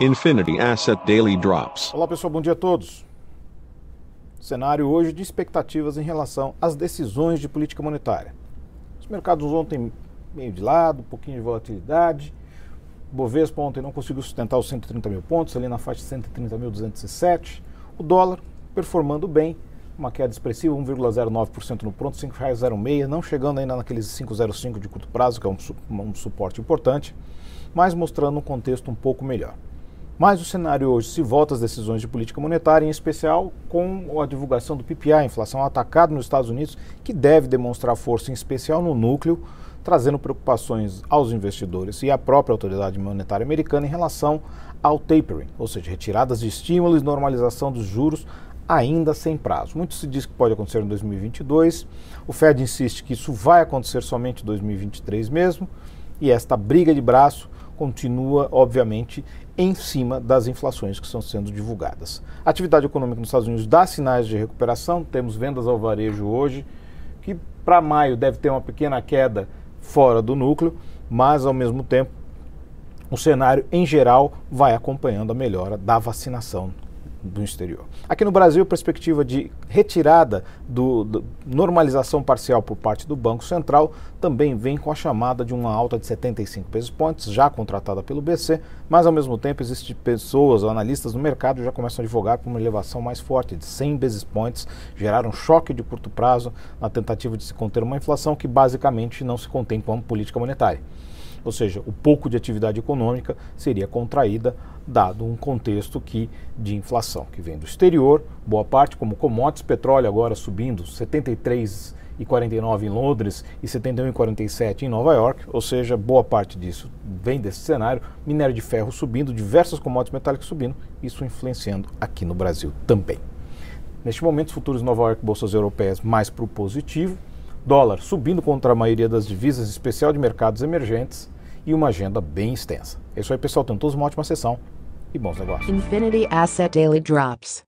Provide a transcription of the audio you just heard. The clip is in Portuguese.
Infinity Asset Daily Drops. Olá pessoal, bom dia a todos. Cenário hoje de expectativas em relação às decisões de política monetária. Os mercados ontem meio de lado, um pouquinho de volatilidade. Bovespa ontem não conseguiu sustentar os 130 mil pontos, ali na faixa de 130.207. O dólar performando bem, uma queda expressiva, 1,09% no pronto, R$ 5,06, não chegando ainda naqueles 5,05 de curto prazo, que é um, um suporte importante, mas mostrando um contexto um pouco melhor. Mas o cenário hoje se volta às decisões de política monetária, em especial com a divulgação do PPI, a inflação atacada nos Estados Unidos, que deve demonstrar força, em especial no núcleo, trazendo preocupações aos investidores e à própria autoridade monetária americana em relação ao tapering, ou seja, retiradas de estímulos e normalização dos juros ainda sem prazo. Muito se diz que pode acontecer em 2022. O Fed insiste que isso vai acontecer somente em 2023 mesmo, e esta briga de braço continua, obviamente, em cima das inflações que estão sendo divulgadas. A atividade econômica nos Estados Unidos dá sinais de recuperação, temos vendas ao varejo hoje, que para maio deve ter uma pequena queda fora do núcleo, mas ao mesmo tempo o cenário em geral vai acompanhando a melhora da vacinação do exterior. Aqui no Brasil, a perspectiva de retirada do, do, normalização parcial por parte do Banco Central também vem com a chamada de uma alta de 75 basis points, já contratada pelo BC, mas ao mesmo tempo existem pessoas, analistas no mercado já começam a advogar por uma elevação mais forte de 100 basis points, gerar um choque de curto prazo na tentativa de se conter uma inflação que basicamente não se contém com a política monetária ou seja, o pouco de atividade econômica seria contraída dado um contexto que de inflação que vem do exterior, boa parte como commodities, petróleo agora subindo 73,49 em Londres e 71,47 em Nova York, ou seja, boa parte disso vem desse cenário, minério de ferro subindo, diversas commodities metálicas subindo, isso influenciando aqui no Brasil também. Neste momento, os futuros Nova York bolsas europeias mais para o positivo, dólar subindo contra a maioria das divisas, especial de mercados emergentes, e uma agenda bem extensa. É isso aí, pessoal. Tenham todos uma ótima sessão e bons negócios. Infinity Asset Daily Drops.